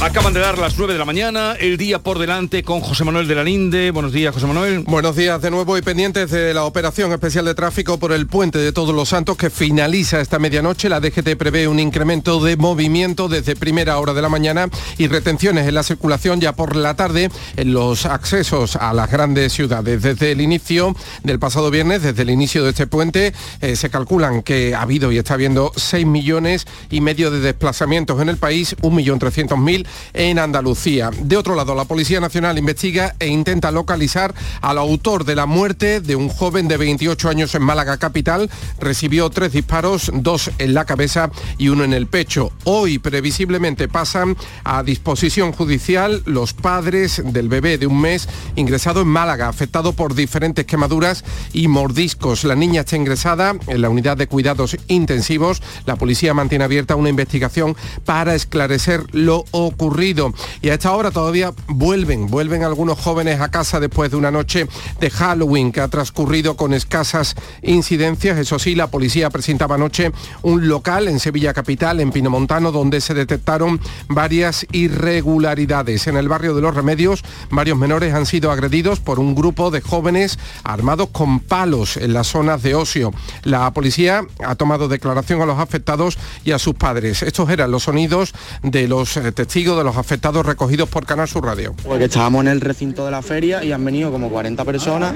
Acaban de dar las 9 de la mañana, el día por delante con José Manuel de la Linde. Buenos días, José Manuel. Buenos días de nuevo y pendientes de la operación especial de tráfico por el puente de Todos los Santos que finaliza esta medianoche. La DGT prevé un incremento de movimiento desde primera hora de la mañana y retenciones en la circulación ya por la tarde en los accesos a las grandes ciudades. Desde el inicio del pasado viernes, desde el inicio de este puente, eh, se calculan que ha habido y está habiendo 6 millones y medio de desplazamientos en el país, 1.300.000 en Andalucía. De otro lado, la Policía Nacional investiga e intenta localizar al autor de la muerte de un joven de 28 años en Málaga capital. Recibió tres disparos, dos en la cabeza y uno en el pecho. Hoy previsiblemente pasan a disposición judicial los padres del bebé de un mes ingresado en Málaga, afectado por diferentes quemaduras y mordiscos. La niña está ingresada en la unidad de cuidados intensivos. La policía mantiene abierta una investigación para esclarecer lo ocurrido ocurrido. Y a esta hora todavía vuelven, vuelven algunos jóvenes a casa después de una noche de Halloween que ha transcurrido con escasas incidencias. Eso sí, la policía presentaba anoche un local en Sevilla Capital, en Pinomontano, donde se detectaron varias irregularidades. En el barrio de Los Remedios, varios menores han sido agredidos por un grupo de jóvenes armados con palos en las zonas de ocio. La policía ha tomado declaración a los afectados y a sus padres. Estos eran los sonidos de los eh, de los afectados recogidos por Canal Sur Radio. Porque estábamos en el recinto de la feria y han venido como 40 personas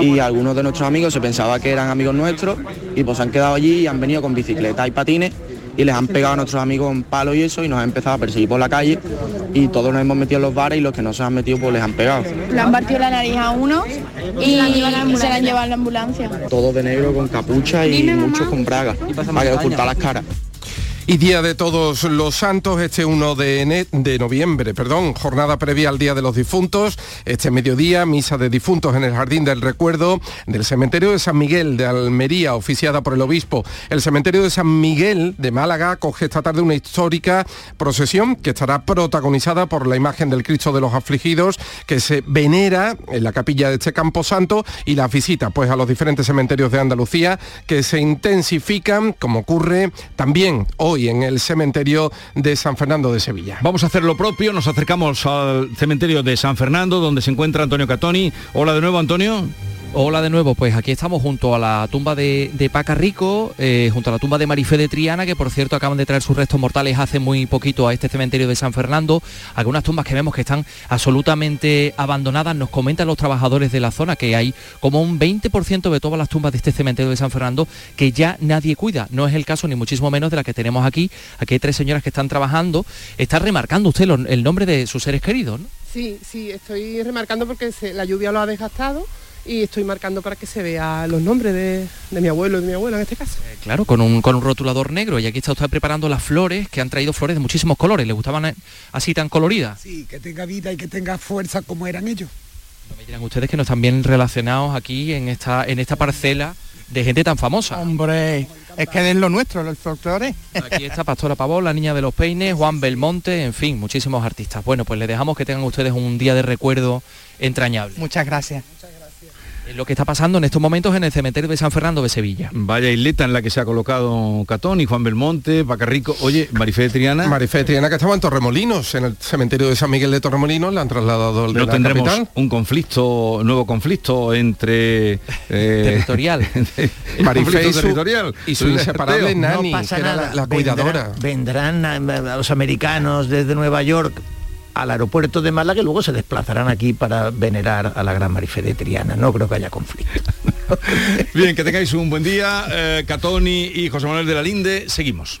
y algunos de nuestros amigos se pensaba que eran amigos nuestros y pues han quedado allí y han venido con bicicleta y patines y les han pegado a nuestros amigos en palo y eso y nos han empezado a perseguir por la calle y todos nos hemos metido en los bares y los que no se han metido pues les han pegado. Le han partido la nariz a uno y se la han llevado a la ambulancia. Todos de negro con capucha y muchos con bragas para que ocultar las caras. Y Día de Todos los Santos, este 1 de, de, noviembre, perdón, jornada previa al Día de los Difuntos, este mediodía, misa de difuntos en el Jardín del Recuerdo del Cementerio de San Miguel de Almería, oficiada por el Obispo. El Cementerio de San Miguel de Málaga acoge esta tarde una histórica procesión que estará protagonizada por la imagen del Cristo de los Afligidos, que se venera en la capilla de este Campo Santo y la visita pues, a los diferentes cementerios de Andalucía, que se intensifican, como ocurre también hoy y en el cementerio de San Fernando de Sevilla. Vamos a hacer lo propio, nos acercamos al cementerio de San Fernando, donde se encuentra Antonio Catoni. Hola de nuevo, Antonio. Hola de nuevo, pues aquí estamos junto a la tumba de, Paca Rico, eh, junto a la tumba de Marifé de Triana, que por cierto acaban de traer sus restos mortales hace muy poquito a este cementerio de San Fernando. Algunas tumbas que vemos que están absolutamente abandonadas. Nos comentan los trabajadores de la zona que hay como un 20% de todas las tumbas de este cementerio de San Fernando que ya nadie cuida. No es el caso ni muchísimo menos de la que tenemos aquí. Aquí hay tres señoras que están trabajando. Está remarcando usted el nombre de sus seres queridos. Sí, sí, estoy remarcando porque la lluvia lo ha desgastado y estoy marcando para que se vea los nombres de, mi abuelo y de mi abuela en este caso. Eh, claro, con un, con un rotulador negro y aquí está usted preparando las flores que han traído flores de muchísimos colores. ¿Le gustaban eh, así tan coloridas? Sí, que tenga vida y que tenga fuerza como eran ellos. No me dirán ustedes que no están bien relacionados aquí en esta, en esta parcela de gente tan famosa. Hombre, es que es lo nuestro, los folclore. Aquí está Pastora Pavón, la niña de los peines, Juan Belmonte, en fin, muchísimos artistas. Bueno, pues le dejamos que tengan ustedes un día de recuerdo entrañable. Muchas gracias lo que está pasando en estos momentos en el cementerio de San Fernando de Sevilla. Vaya isleta en la que se ha colocado Catón y Juan Belmonte, Pacarrico. Oye, Marifé de Triana. Marifé de Triana que estaba en Torremolinos, en el cementerio de San Miguel de Torremolinos, la han trasladado al Pero tendremos un conflicto, nuevo conflicto entre... Eh, territorial. Marifé y su, territorial. y su inseparable Nani, que era la, cuidadora. Vendrán, vendrán los americanos desde Nueva York al aeropuerto de Málaga y luego se desplazarán aquí para venerar a la gran Marife de Triana. No creo que haya conflicto. Bien, que tengáis un buen día. Eh, Catoni y José Manuel de la Linde, seguimos.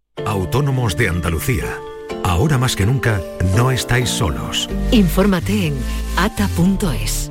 Autónomos de Andalucía. Ahora más que nunca, no estáis solos. Infórmate en ata.es.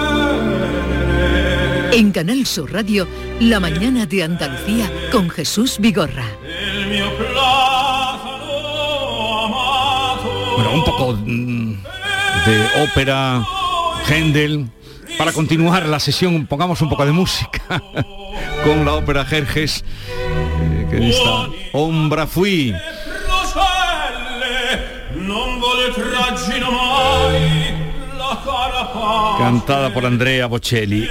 En Canal Sur Radio, la mañana de Andalucía con Jesús Vigorra. Bueno, un poco mm, de ópera, Händel. Para continuar la sesión, pongamos un poco de música con la ópera Jerjes, eh, que está Ombra Fui. Cantada por Andrea Bocelli.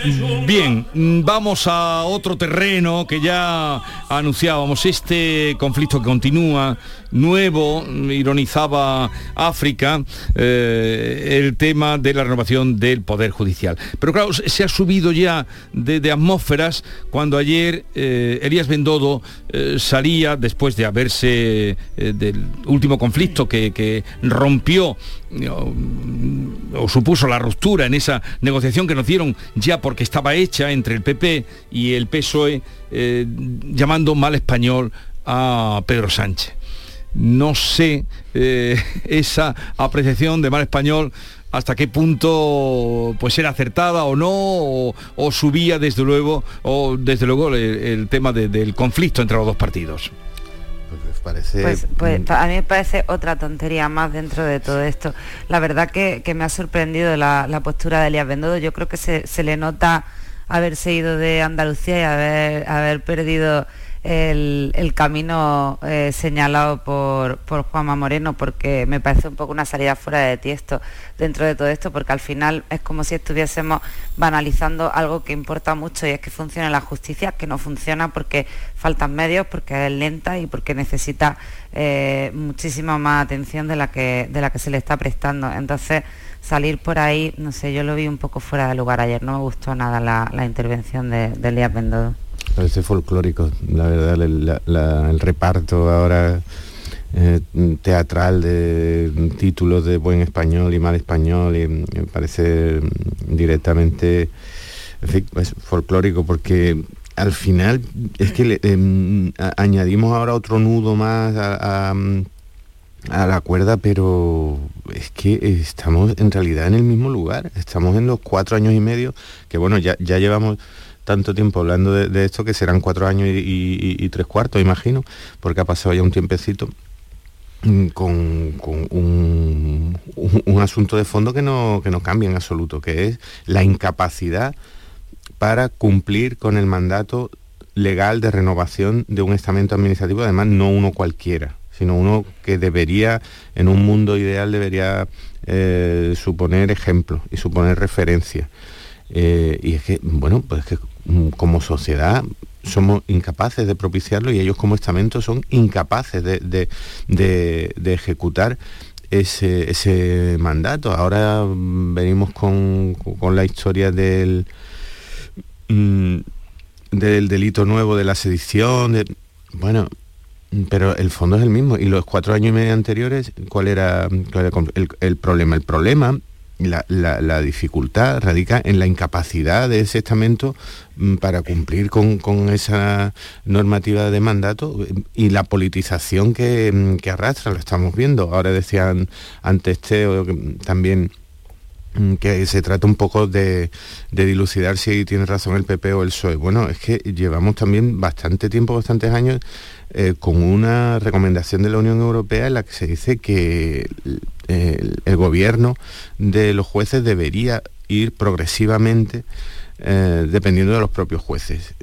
Bien, vamos a otro terreno que ya anunciábamos. Este conflicto que continúa, nuevo, ironizaba África, eh, el tema de la renovación del Poder Judicial. Pero claro, se ha subido ya de, atmósferas cuando ayer eh, Elías Bendodo eh, salía, después de haberse eh, del último conflicto que, que rompió o, supuso la ruptura en esa negociación que nos dieron ya porque estaba hecha entre el PP y el PSOE, llamando mal español a Pedro Sánchez. No sé eh, esa apreciación de mal español hasta qué punto pues era acertada o no o, o subía desde luego o desde luego el, el tema de- del conflicto entre los dos partidos. Parece... Pues, pues a mí me parece otra tontería más dentro de todo esto. La verdad que, que me ha sorprendido la, la postura de Elías Bendodo. Yo creo que se, se le nota haberse ido de Andalucía y haber, haber perdido el, camino eh, señalado por, por Juanma Moreno, porque me parece un poco una salida fuera de tiesto dentro de todo esto, porque al final es como si estuviésemos banalizando algo que importa mucho y es que funcione la justicia, que no funciona porque faltan medios, porque es lenta y porque necesita eh, muchísima más atención de la que de la que se le está prestando. Entonces salir por ahí, no sé, yo lo vi un poco fuera de lugar ayer, no me gustó nada la, intervención de, de Elías. Parece folclórico, la verdad, el, reparto ahora eh, teatral de títulos de buen español y mal español, y me parece directamente folclórico porque al final es que le, em, añadimos ahora otro nudo más a, a- a la cuerda, pero es que estamos en realidad en el mismo lugar. Estamos en los cuatro años y medio, que bueno, ya, ya llevamos tanto tiempo hablando de, esto que serán cuatro años y, tres cuartos, imagino, porque ha pasado ya un tiempecito mm, con, un asunto de fondo que no, que no cambia en absoluto, que es la incapacidad para cumplir con el mandato legal de renovación de un estamento administrativo, además no uno cualquiera, sino uno que debería, en un mundo ideal, debería eh, suponer ejemplo y suponer referencia. Eh, y es que, bueno, pues es que mm, como sociedad somos incapaces de propiciarlo y ellos como estamento son incapaces de, de- de- ejecutar ese, ese mandato. Ahora mm, venimos con, con la historia del, mm, del delito nuevo de la sedición, de- bueno, pero el fondo es el mismo. Y los cuatro años y medio anteriores, ¿cuál era, el problema? El problema, la, dificultad radica en la incapacidad de ese estamento mm, para cumplir con, esa normativa de mandato y la politización que, mm, arrastra, lo estamos viendo. Ahora decían antes Teo que, mm, también que se trata un poco de, dilucidar si tiene razón el PP o el PSOE. Bueno, es que llevamos también bastante tiempo, bastantes años, eh, con una recomendación de la Unión Europea en la que se dice que el, gobierno de los jueces debería ir progresivamente eh, dependiendo de los propios jueces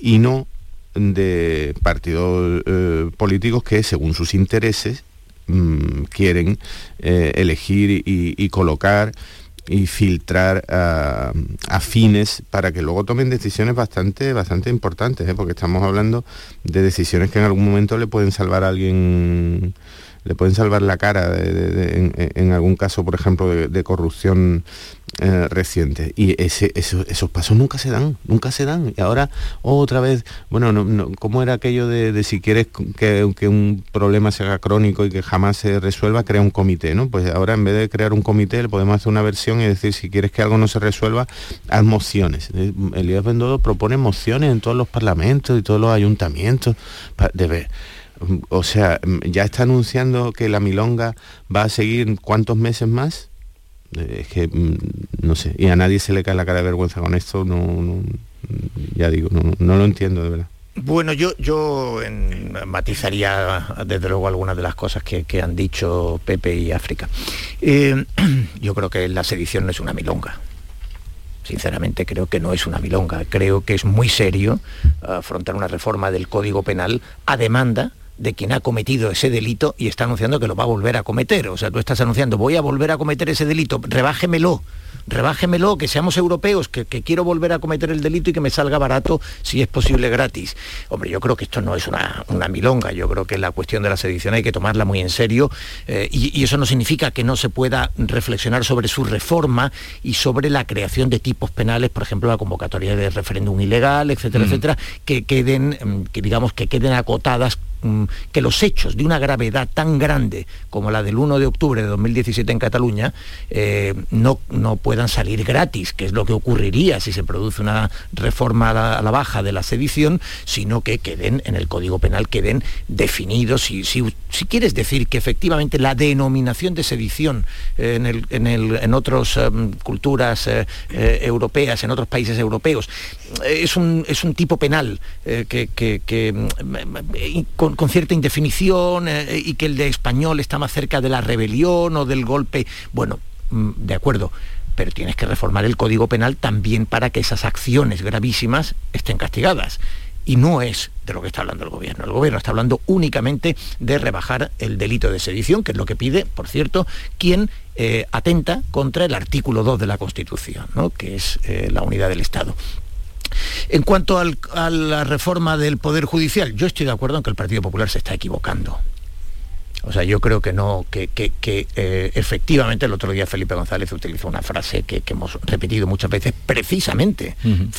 y no de partidos eh, políticos que según sus intereses mm, quieren eh, elegir y, colocar y filtrar a, fines para que luego tomen decisiones bastante, bastante importantes, porque estamos hablando de decisiones que en algún momento le pueden salvar a alguien, le pueden salvar la cara en, algún caso, por ejemplo, de, corrupción eh, reciente. Y esos pasos nunca se dan, nunca se dan. Y ahora otra vez, bueno, no, no, ¿cómo era aquello de, si quieres que, un problema se haga crónico y que jamás se resuelva, crea un comité, ¿no? Pues ahora en vez de crear un comité le podemos hacer una versión y decir, si quieres que algo no se resuelva, haz mociones. Eh, Elías Bendodo propone mociones en todos los parlamentos y todos los ayuntamientos. de ver. O sea, mm, ya está anunciando que la milonga va a seguir cuántos meses más. Eh, Es que mm, no sé, y a nadie se le cae la cara de vergüenza con esto, no, no- ya digo, no, lo entiendo de verdad. Bueno, yo, yo matizaría desde luego algunas de las cosas que, han dicho Pepe y África. Eh, yo creo que la sedición no es una milonga. Sinceramente creo que no es una milonga. Creo que es muy serio afrontar una reforma del Código Penal a demanda de quien ha cometido ese delito y está anunciando que lo va a volver a cometer. O sea, tú estás anunciando, voy a volver a cometer ese delito, rebájemelo, rebájemelo, que seamos europeos, que, que quiero volver a cometer el delito y que me salga barato, si es posible, gratis. Hombre, yo creo que esto no es una, una milonga, yo creo que la cuestión de la sedición hay que tomarla muy en serio eh, y, y eso no significa que no se pueda reflexionar sobre su reforma y sobre la creación de tipos penales, por ejemplo, la convocatoria de referéndum ilegal, etcétera, Mm. etcétera, que queden, mm, que digamos, que queden acotadas que los hechos de una gravedad tan grande como la del 1 de octubre de 2017 en Cataluña eh, no, no puedan salir gratis, que es lo que ocurriría si se produce una reforma a la, baja de la sedición, sino que queden en el Código Penal, queden definidos. Si, si, quieres decir que efectivamente la denominación de sedición en, en, en otras culturas eh, eh, europeas, en otros países europeos, es un, es un tipo penal que, mm, eh, con, cierta indefinición eh, y que el de español está más cerca de la rebelión o del golpe. Bueno, mm, de acuerdo, pero tienes que reformar el Código Penal también para que esas acciones gravísimas estén castigadas. Y no es de lo que está hablando el gobierno. El gobierno está hablando únicamente de rebajar el delito de sedición, que es lo que pide, por cierto, quien eh, atenta contra el artículo 2 de la Constitución, ¿no? que es eh, la unidad del Estado. En cuanto a la reforma del Poder Judicial, yo estoy de acuerdo en que el Partido Popular se está equivocando. O sea, yo creo que no, que, que- que, eh, efectivamente el otro día Felipe González utilizó una frase que, que hemos repetido muchas veces, precisamente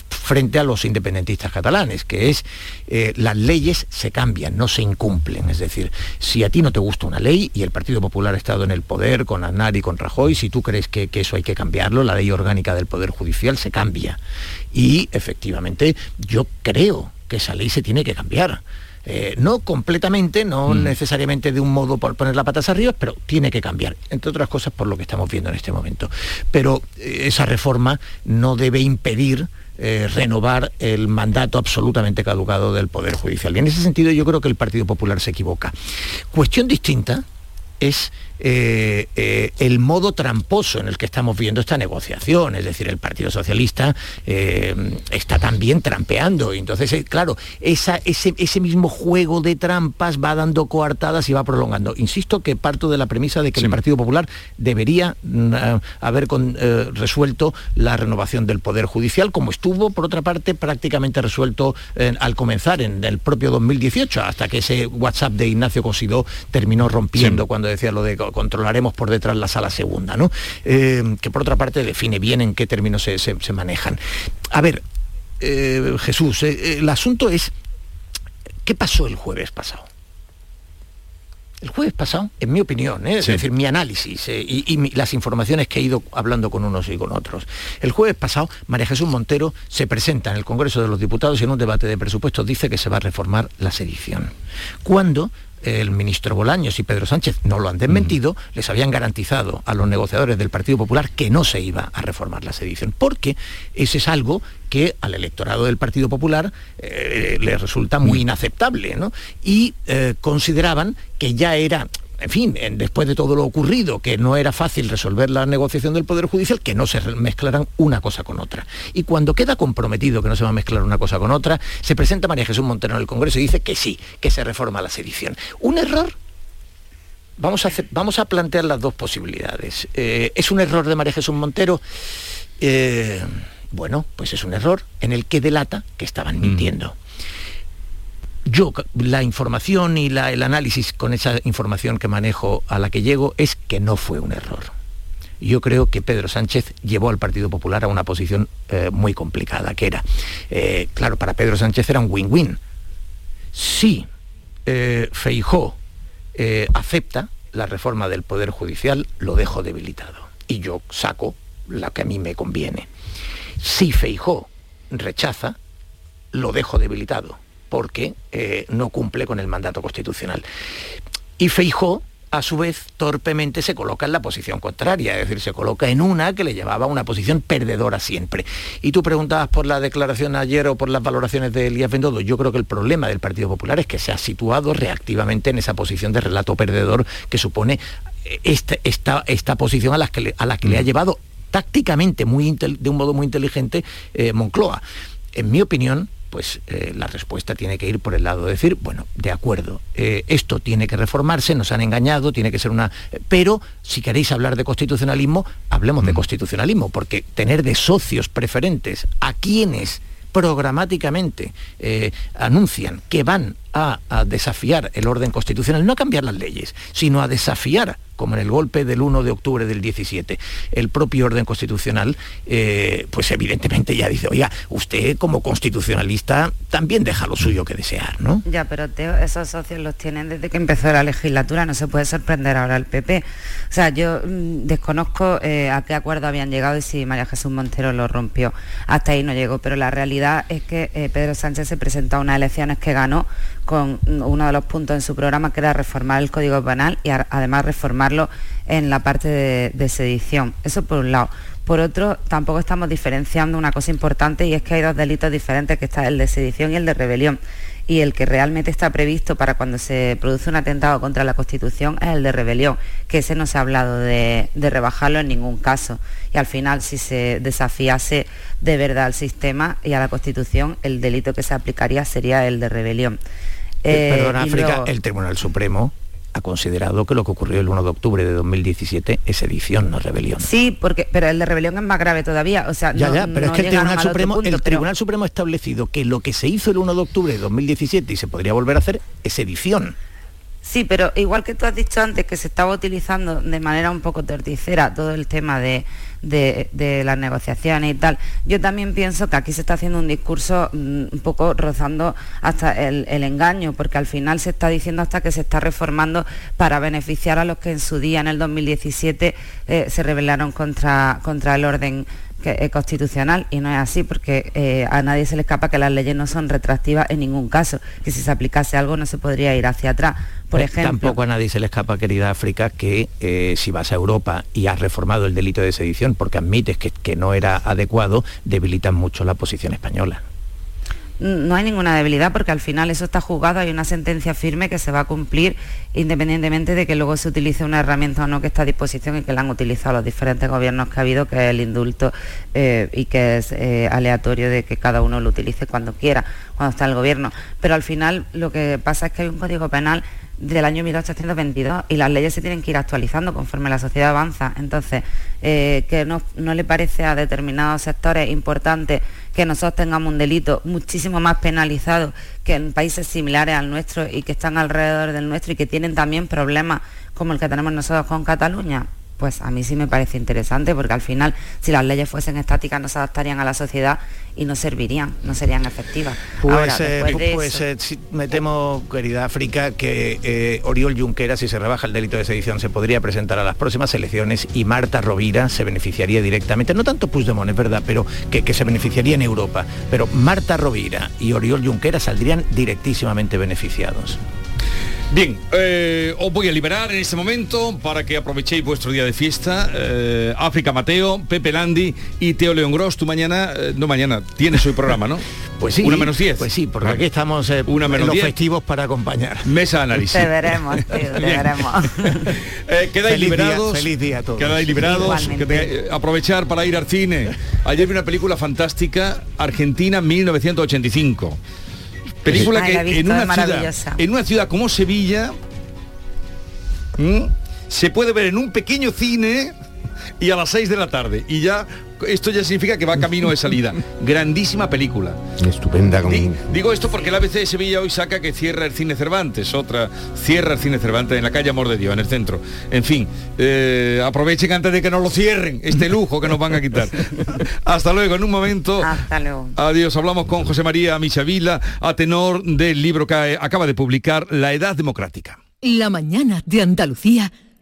frente a los independentistas catalanes, que es eh, las leyes se cambian, no se incumplen. Es decir, si a ti no te gusta una ley y el Partido Popular ha estado en el poder con Aznar y con Rajoy, si tú crees que, que eso hay que cambiarlo, la ley orgánica del Poder Judicial se cambia. Y efectivamente yo creo que esa ley se tiene que cambiar. Eh, no completamente, no necesariamente de un modo por poner la patas arriba, pero tiene que cambiar, entre otras cosas por lo que estamos viendo en este momento. Pero eh, esa reforma no debe impedir eh, renovar el mandato absolutamente caducado del Poder Judicial. Y en ese sentido yo creo que el Partido Popular se equivoca. Cuestión distinta es eh, eh, el modo tramposo en el que estamos viendo esta negociación. Es decir, el Partido Socialista eh, está también trampeando. Entonces, claro, esa, ese, ese mismo juego de trampas va dando coartadas y va prolongando. Insisto que parto de la premisa de que el Partido Popular debería mm, ah, haber con- resuelto la renovación del Poder Judicial, como estuvo, por otra parte, prácticamente resuelto eh, al comenzar en el propio 2018, hasta que ese WhatsApp de Ignacio Cosidó terminó rompiendo cuando decía lo de controlaremos por detrás la sala segunda, ¿no? Eh, que por otra parte define bien en qué términos se, se- se manejan. A ver, eh, Jesús, eh, el asunto es, ¿qué pasó el jueves pasado? El jueves pasado, en mi opinión, ¿eh? es decir, mi análisis eh, y, y mi- las informaciones que he ido hablando con unos y con otros. El jueves pasado, María Jesús Montero se presenta en el Congreso de los Diputados y en un debate de presupuestos dice que se va a reformar la sedición. Cuando el ministro Bolaños y Pedro Sánchez no lo han desmentido, les habían garantizado a los negociadores del Partido Popular que no se iba a reformar la sedición, porque ese es algo que al electorado del Partido Popular eh, le resulta muy inaceptable, ¿no? Y eh, consideraban que ya era en fin, en- después de todo lo ocurrido, que no era fácil resolver la negociación del Poder Judicial, que no se mezclaran una cosa con otra. Y cuando queda comprometido que no se va a mezclar una cosa con otra, se presenta María Jesús Montero en el Congreso y dice que sí, que se reforma la sedición. ¿Un error? Vamos a, hacer- vamos a plantear las dos posibilidades. Eh, ¿Es un error de María Jesús Montero? Eh, bueno, pues es un error en el que delata que estaban mintiendo. Yo, la información y la- el análisis con esa información que manejo a la que llego es que no fue un error. Yo creo que Pedro Sánchez llevó al Partido Popular a una posición eh, muy complicada, que era, eh, claro, para Pedro Sánchez era un win-win. Si eh, Feijó eh, acepta la reforma del Poder Judicial, lo dejo debilitado. Y yo saco la que a mí me conviene. Si Feijó rechaza, lo dejo debilitado, porque eh, no cumple con el mandato constitucional. Y Feijó, a su vez, torpemente se coloca en la posición contraria, es decir, se coloca en una que le llevaba a una posición perdedora siempre. Y tú preguntabas por la declaración ayer o por las valoraciones de Elías Bendodo. Yo creo que el problema del Partido Popular es que se ha situado reactivamente en esa posición de relato perdedor que supone eh, esta, esta, esta posición a la que le, a la que le ha llevado tácticamente, muy de un modo muy inteligente, eh, Moncloa. En mi opinión, pues eh, la respuesta tiene que ir por el lado de decir, bueno, de acuerdo, eh, esto tiene que reformarse, nos han engañado, tiene que ser una... Pero si queréis hablar de constitucionalismo, hablemos de constitucionalismo, porque tener de socios preferentes a quienes programáticamente eh, anuncian que van a, a desafiar el orden constitucional, no a cambiar las leyes, sino a desafiar como en el golpe del 1 de octubre del 17, el propio orden constitucional, eh, pues evidentemente ya dice, oiga, usted como constitucionalista también deja lo suyo que desear, ¿no? Ya, pero Teo, esos socios los tienen desde que empezó la legislatura, no se puede sorprender ahora el PP. O sea, yo mm, desconozco eh, a qué acuerdo habían llegado y si María Jesús Montero lo rompió. Hasta ahí no llegó, pero la realidad es que eh, Pedro Sánchez se presentó a unas elecciones que ganó con mm, uno de los puntos en su programa que era reformar el Código Penal y además en la parte de, de sedición. Eso por un lado. Por otro, tampoco estamos diferenciando una cosa importante y es que hay dos delitos diferentes, que está el de sedición y el de rebelión. Y el que realmente está previsto para cuando se produce un atentado contra la Constitución es el de rebelión, que ese no se ha hablado de, de rebajarlo en ningún caso. Y al final, si se desafiase de verdad al sistema y a la Constitución, el delito que se aplicaría sería el de rebelión. Eh, Perdona, y África, luego- el Tribunal Supremo ha considerado que lo que ocurrió el 1 de octubre de 2017 es sedición, no rebelión. Sí, porque, pero el de rebelión es más grave todavía. O sea, Ya, no- ya, pero no es que el Tribunal Supremo, punto, el pero- Tribunal Supremo ha establecido que lo que se hizo el 1 de octubre de 2017 y se podría volver a hacer es edición. Sí, pero igual que tú has dicho antes que se estaba utilizando de manera un poco torticera todo el tema de, de, las negociaciones y tal. Yo también pienso que aquí se está haciendo un discurso mm, un poco rozando hasta el, el engaño, porque al final se está diciendo hasta que se está reformando para beneficiar a los que en su día, en el 2017, eh, se rebelaron contra, contra el orden que es constitucional y no es así porque eh, a nadie se le escapa que las leyes no son retroactivas en ningún caso, que si se aplicase algo no se podría ir hacia atrás. Por Pues ejemplo, Tampoco a nadie se le escapa, querida África, que eh, si vas a Europa y has reformado el delito de sedición porque admites que, que no era adecuado, debilitan mucho la posición española. No hay ninguna debilidad porque al final eso está juzgado, hay una sentencia firme que se va a cumplir independientemente de que luego se utilice una herramienta o no que está a disposición y que la han utilizado los diferentes gobiernos que ha habido, que es el indulto eh, y que es eh, aleatorio de que cada uno lo utilice cuando quiera, cuando está el gobierno. Pero al final lo que pasa es que hay un código penal del año 1822 y las leyes se tienen que ir actualizando conforme la sociedad avanza. Entonces, eh, que no, no le parece a determinados sectores importante que nosotros tengamos un delito muchísimo más penalizado que en países similares al nuestro y que están alrededor del nuestro y que tienen también problemas como el que tenemos nosotros con Cataluña. Pues a mí sí me parece interesante porque al final si las leyes fuesen estáticas no se adaptarían a la sociedad y no servirían, no serían efectivas. Pues, Ahora, eh, de pues eso- eh, me temo, querida África, que eh, Oriol Junqueras, si se rebaja el delito de sedición, se podría presentar a las próximas elecciones y Marta Rovira se beneficiaría directamente, no tanto Puigdemont, es verdad, pero que, que se beneficiaría en Europa. Pero Marta Rovira y Oriol Junqueras saldrían directísimamente beneficiados. Bien, eh, os voy a liberar en este momento para que aprovechéis vuestro día de fiesta. Eh, África Mateo, Pepe Landi y Teo León Gross. Tú mañana, eh, no mañana, tienes hoy programa, ¿no? Pues sí. Una menos diez. Pues sí, porque aquí estamos eh, Una menos los diez. festivos para acompañar. Mesa de análisis. Te veremos, tío, te Bien. veremos. Eh, quedáis Feliz día, liberados. feliz día a todos. Quedáis liberados. Igualmente. que te- eh, aprovechar para ir al cine. Ayer vi una película fantástica, Argentina 1985. Película Ay, que visto, en una ciudad, en una ciudad como Sevilla ¿m? se puede ver en un pequeño cine y a las 6 de la tarde. Y ya esto ya significa que va camino de salida. Grandísima película. Estupenda con... Di- digo esto porque el ABC de Sevilla hoy saca que cierra el cine Cervantes, otra cierra el cine Cervantes en la calle Amor de Dios, en el centro. En fin, eh, aprovechen antes de que nos lo cierren, este lujo que nos van a quitar. Hasta luego, en un momento. Hasta luego. Adiós, hablamos con José María Michavila, a tenor del libro que acaba de publicar La Edad Democrática. La mañana de Andalucía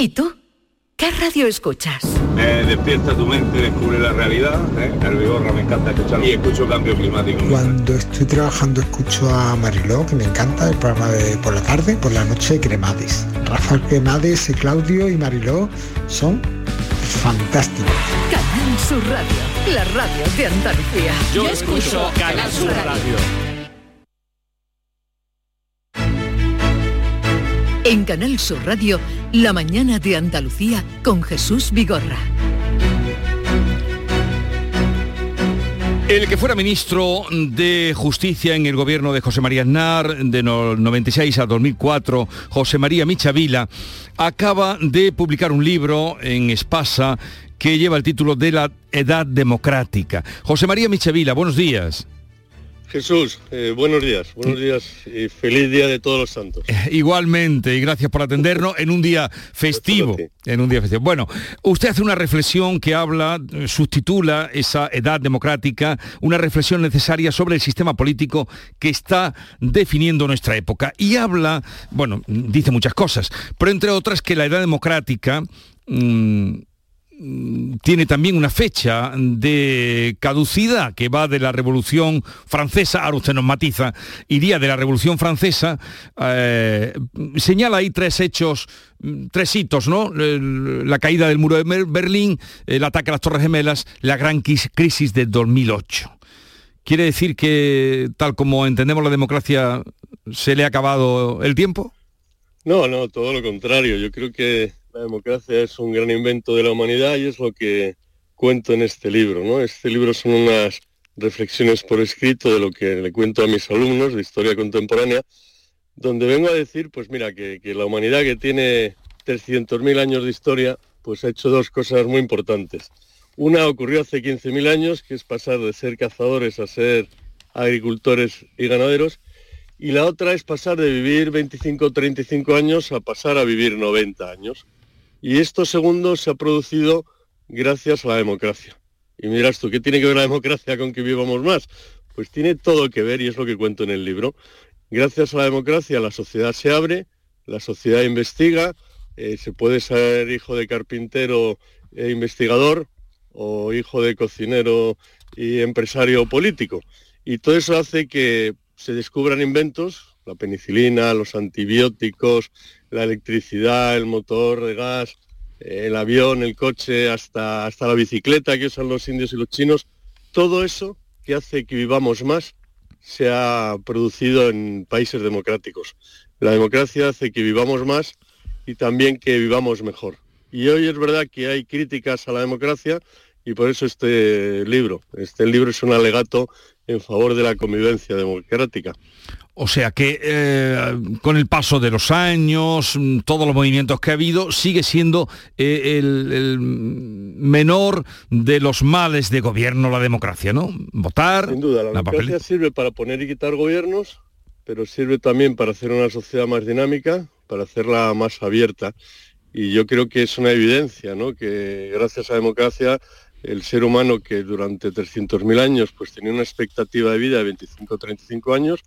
¿Y tú? ¿Qué radio escuchas? Eh, despierta tu mente, descubre la realidad. ¿eh? El Vigorra me encanta escuchar y escucho cambio climático. Cuando estoy trabajando escucho a Mariló, que me encanta, el programa de por la tarde, por la noche Cremades. Rafael Cremades, y Claudio y Mariló son fantásticos. Canal Sur Radio, la radio de Andalucía. Yo escucho Canal Sur Radio. En Canal Sur Radio, La mañana de Andalucía con Jesús Vigorra. El que fuera ministro de Justicia en el gobierno de José María Aznar, de no- 96 a 2004, José María Michavila, acaba de publicar un libro en Espasa que lleva el título de la Edad Democrática. José María Michavila, buenos días. Jesús, eh, buenos días, buenos días y feliz día de todos los santos. Igualmente, y gracias por atendernos en un día festivo. En un día festivo. Bueno, usted hace una reflexión que habla, eh, subtitula esa edad democrática, una reflexión necesaria sobre el sistema político que está definiendo nuestra época. Y habla, bueno, dice muchas cosas, pero entre otras que la edad democrática mm, tiene también una fecha de caducidad que va de la Revolución Francesa, ahora usted nos matiza, iría de la Revolución Francesa, eh, señala ahí tres hechos, mm, tres hitos, ¿no? La caída del muro de Berlín, el ataque a las Torres Gemelas, la gran crisis de 2008. ¿Quiere decir que, tal como entendemos la democracia, se le ha acabado el tiempo? No, no, todo lo contrario. Yo creo que la democracia es un gran invento de la humanidad y es lo que cuento en este libro. ¿no? Este libro son unas reflexiones por escrito de lo que le cuento a mis alumnos de historia contemporánea, donde vengo a decir, pues mira, que, la humanidad que tiene 300.000 años de historia, pues ha hecho dos cosas muy importantes. Una ocurrió hace 15.000 años, que es pasar de ser cazadores a ser agricultores y ganaderos, y la otra es pasar de vivir 25 o 35 años a pasar a vivir 90 años. Y esto segundo se ha producido gracias a la democracia. Y miras tú, ¿qué tiene que ver la democracia con que vivamos más? Pues tiene todo que ver y es lo que cuento en el libro. Gracias a la democracia la sociedad se abre, la sociedad investiga, eh, se puede ser hijo de carpintero e investigador o hijo de cocinero y empresario político. Y todo eso hace que se descubran inventos, la penicilina, los antibióticos, la electricidad, el motor de gas, el avión, el coche, hasta, hasta la bicicleta que usan los indios y los chinos, todo eso que hace que vivamos más se ha producido en países democráticos. La democracia hace que vivamos más y también que vivamos mejor. Y hoy es verdad que hay críticas a la democracia y por eso este libro, este libro es un alegato en favor de la convivencia democrática. O sea que eh, con el paso de los años, mm, todos los movimientos que ha habido, sigue siendo eh, el, el menor de los males de gobierno la democracia, ¿no? Votar, Sin duda, la la democracia sirve para poner y quitar gobiernos, pero sirve también para hacer una sociedad más dinámica, para hacerla más abierta. Y yo creo que es una evidencia, ¿no? Que gracias a la democracia el ser humano que durante 300.000 años pues tenía una expectativa de vida de 25 o 35 años,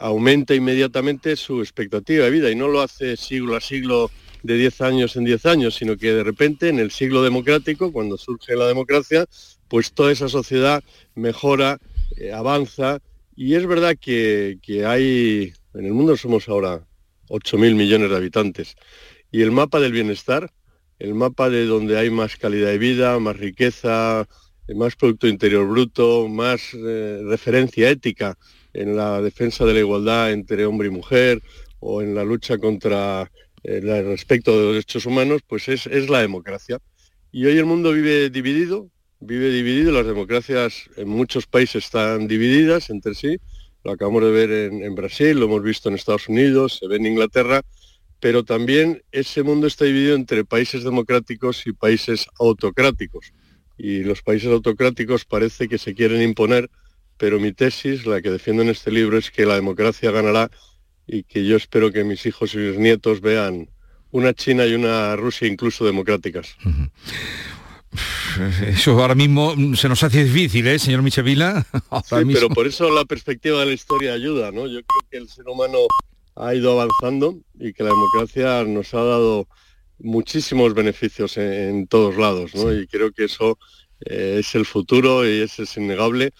aumenta inmediatamente su expectativa de vida y no lo hace siglo a siglo de 10 años en 10 años, sino que de repente en el siglo democrático, cuando surge la democracia, pues toda esa sociedad mejora, eh, avanza y es verdad que, que hay, en el mundo somos ahora 8.000 millones de habitantes y el mapa del bienestar, el mapa de donde hay más calidad de vida, más riqueza, más Producto Interior Bruto, más eh, referencia ética en la defensa de la igualdad entre hombre y mujer o en la lucha contra eh, el respecto de los derechos humanos, pues es, es la democracia. Y hoy el mundo vive dividido, vive dividido, las democracias en muchos países están divididas entre sí, lo acabamos de ver en, en Brasil, lo hemos visto en Estados Unidos, se ve en Inglaterra, pero también ese mundo está dividido entre países democráticos y países autocráticos. Y los países autocráticos parece que se quieren imponer, pero mi tesis, la que defiendo en este libro, es que la democracia ganará y que yo espero que mis hijos y mis nietos vean una China y una Rusia incluso democráticas. Eso ahora mismo se nos hace difícil, ¿eh, señor Michevila? Sí, pero por eso la perspectiva de la historia ayuda, ¿no? Yo creo que el ser humano ha ido avanzando y que la democracia nos ha dado muchísimos beneficios en, todos lados, ¿no? Y creo que eso eh, es el futuro y eso es innegable.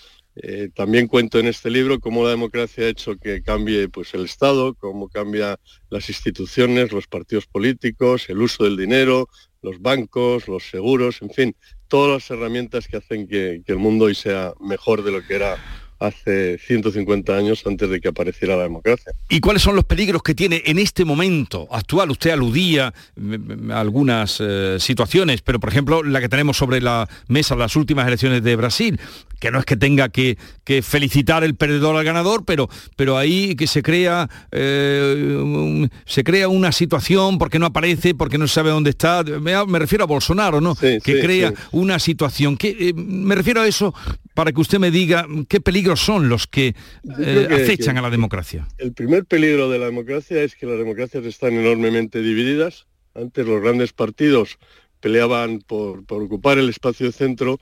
Eh, también cuento en este libro cómo la democracia ha hecho que cambie pues, el Estado, cómo cambia las instituciones, los partidos políticos, el uso del dinero, los bancos, los seguros, en fin, todas las herramientas que hacen que, que el mundo hoy sea mejor de lo que era hace 150 años antes de que apareciera la democracia. ¿Y cuáles son los peligros que tiene en este momento actual? Usted aludía mm, a algunas eh, situaciones, pero por ejemplo la que tenemos sobre la mesa las últimas elecciones de Brasil, que no es que tenga que, felicitar el perdedor al ganador, pero, pero ahí que se crea, eh, se crea una situación porque no aparece, porque no sabe dónde está. Me, refiero a Bolsonaro, ¿no? que crea una situación. Que, eh, me refiero a eso para que usted me diga qué peligros son los que, eh, acechan a la democracia. El primer peligro de la democracia es que las democracias están enormemente divididas. Antes los grandes partidos peleaban por, por ocupar el espacio de centro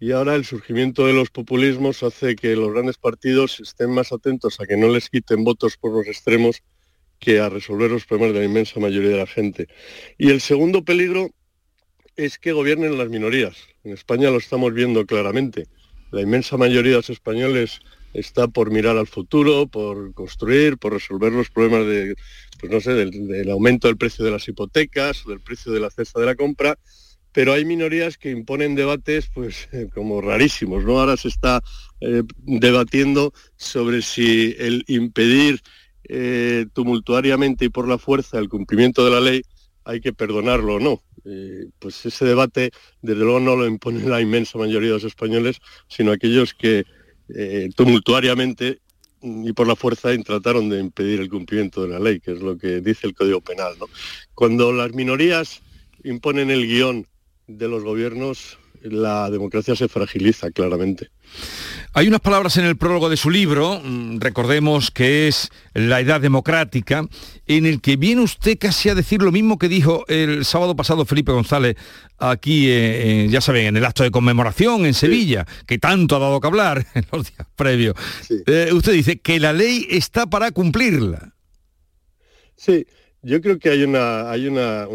y ahora el surgimiento de los populismos hace que los grandes partidos estén más atentos a que no les quiten votos por los extremos que a resolver los problemas de la inmensa mayoría de la gente. Y el segundo peligro es que gobiernen las minorías. En España lo estamos viendo claramente. La inmensa mayoría de los españoles está por mirar al futuro, por construir, por resolver los problemas de, pues no sé, del, aumento del precio de las hipotecas, del precio de la cesta de la compra, pero hay minorías que imponen debates pues como rarísimos, ¿no? Ahora se está eh, debatiendo sobre si el impedir eh, tumultuariamente y por la fuerza el cumplimiento de la ley hay que perdonarlo o no. Eh, pues ese debate desde luego no lo impone la inmensa mayoría de los españoles, sino aquellos que tumultuariamente y por la fuerza trataron de impedir el cumplimiento de la ley, que es lo que dice el Código Penal. Cuando las minorías imponen el guion de los gobiernos la democracia se fragiliza claramente. Hay unas palabras en el prólogo de su libro, mm, recordemos que es La Edad Democrática, en el que viene usted casi a decir lo mismo que dijo el sábado pasado Felipe González aquí, eh, ya saben, en el acto de conmemoración en Sevilla, que tanto ha dado que hablar en los días previos. Eh, usted dice que la ley está para cumplirla. Sí, yo creo que hay una, hay una,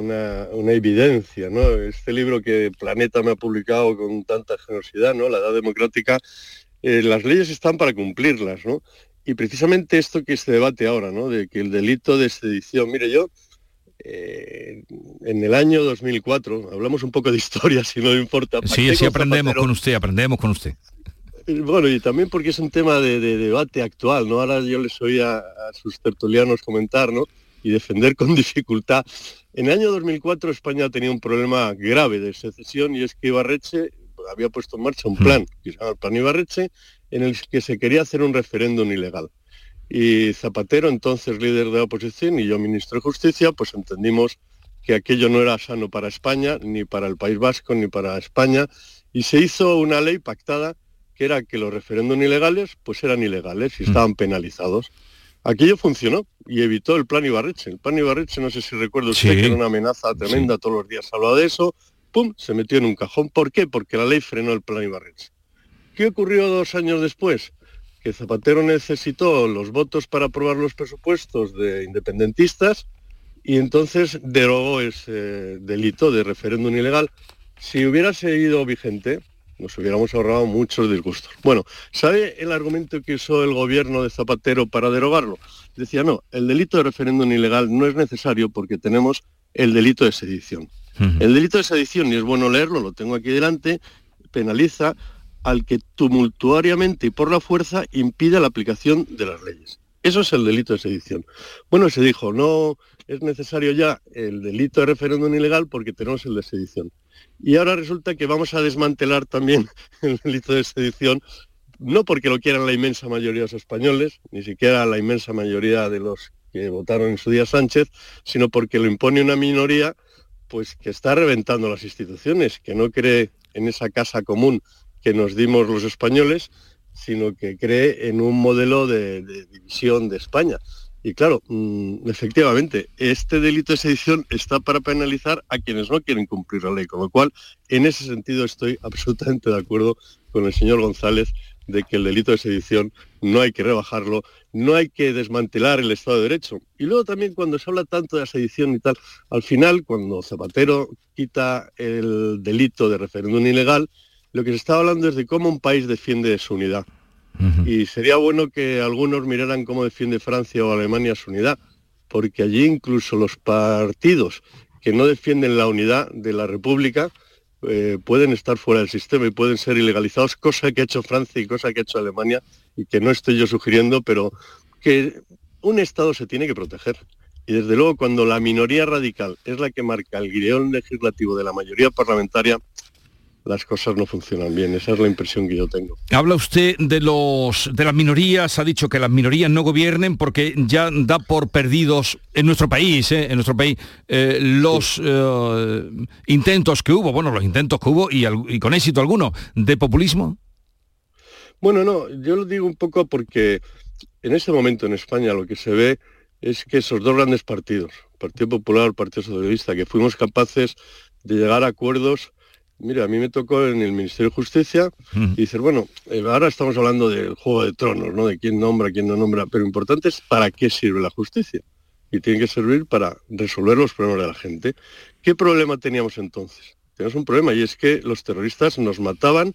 evidencia, ¿no? Este libro que Planeta me ha publicado con tanta generosidad, ¿no? La edad democrática, eh, las leyes están para cumplirlas, ¿no? Y precisamente esto que se debate ahora, ¿no? De que el delito de sedición, mire yo, eh, en el año 2004, hablamos un poco de historia, si no importa. Sí, sí aprendemos con usted, aprendemos con usted. Eh, bueno, y también porque es un tema de, debate actual, ¿no? Ahora yo les oí a, a sus tertulianos comentar, ¿no? Y defender con dificultad. En el año 2004 España tenía un problema grave de secesión y es que Ibarreche había puesto en marcha un hmm. plan, que se llama el Plan Ibarreche, en el que se quería hacer un referéndum ilegal. Y Zapatero, entonces líder de la oposición, y yo ministro de Justicia, pues entendimos que aquello no era sano para España, ni para el País Vasco, ni para España, y se hizo una ley pactada que era que los referéndums ilegales pues eran ilegales y hmm. estaban penalizados. Aquello funcionó y evitó el plan Ibarreche. El plan Ibarreche, no sé si recuerdo usted, que era una amenaza tremenda, todos los días hablaba de eso, ¡pum!, se metió en un cajón. ¿Por qué? Porque la ley frenó el plan Ibarreche. ¿Qué ocurrió dos años después? Que Zapatero necesitó los votos para aprobar los presupuestos de independentistas y entonces derogó ese delito de referéndum ilegal. Si hubiera seguido vigente, nos hubiéramos ahorrado muchos disgustos. Bueno, ¿sabe el argumento que usó el gobierno de Zapatero para derogarlo? Decía, no, el delito de referéndum ilegal no es necesario porque tenemos el delito de sedición. El delito de sedición, y es bueno leerlo, lo tengo aquí delante, penaliza al que tumultuariamente y por la fuerza impide la aplicación de las leyes. Eso es el delito de sedición. Bueno, se dijo, no es necesario ya el delito de referéndum ilegal porque tenemos el de sedición. Y ahora resulta que vamos a desmantelar también el delito de sedición, no porque lo quieran la inmensa mayoría de los españoles, ni siquiera la inmensa mayoría de los que votaron en su día Sánchez, sino porque lo impone una minoría pues que está reventando las instituciones, que no cree en esa casa común que nos dimos los españoles, sino que cree en un modelo de, división de España. Y claro, mm, efectivamente, este delito de sedición está para penalizar a quienes no quieren cumplir la ley, con lo cual, en ese sentido estoy absolutamente de acuerdo con el señor González de que el delito de sedición no hay que rebajarlo, no hay que desmantelar el Estado de Derecho. Y luego también cuando se habla tanto de la sedición y tal, al final, cuando Zapatero quita el delito de referéndum ilegal, lo que se está hablando es de cómo un país defiende su unidad. Y sería bueno que algunos miraran cómo defiende Francia o Alemania su unidad, porque allí incluso los partidos que no defienden la unidad de la República eh, pueden estar fuera del sistema y pueden ser ilegalizados, cosa que ha hecho Francia y cosa que ha hecho Alemania y que no estoy yo sugiriendo, pero que un Estado se tiene que proteger. Y desde luego cuando la minoría radical es la que marca el guion legislativo de la mayoría parlamentaria, las cosas no funcionan bien. Esa es la impresión que yo tengo. Habla usted de los de las minorías, ha dicho que las minorías no gobiernen porque ya da por perdidos en nuestro país, ¿eh? en nuestro país, eh, los eh, intentos que hubo, bueno, los intentos que hubo y, y, con éxito alguno, de populismo. Bueno, no, yo lo digo un poco porque en este momento en España lo que se ve es que esos dos grandes partidos, Partido Popular, Partido Socialista, que fuimos capaces de llegar a acuerdos Mira, a mí me tocó en el Ministerio de Justicia y dices, bueno, eh, ahora estamos hablando del juego de tronos, ¿no? De quién nombra, quién no nombra, pero importante es para qué sirve la justicia. Y tiene que servir para resolver los problemas de la gente. ¿Qué problema teníamos entonces? Teníamos un problema y es que los terroristas nos mataban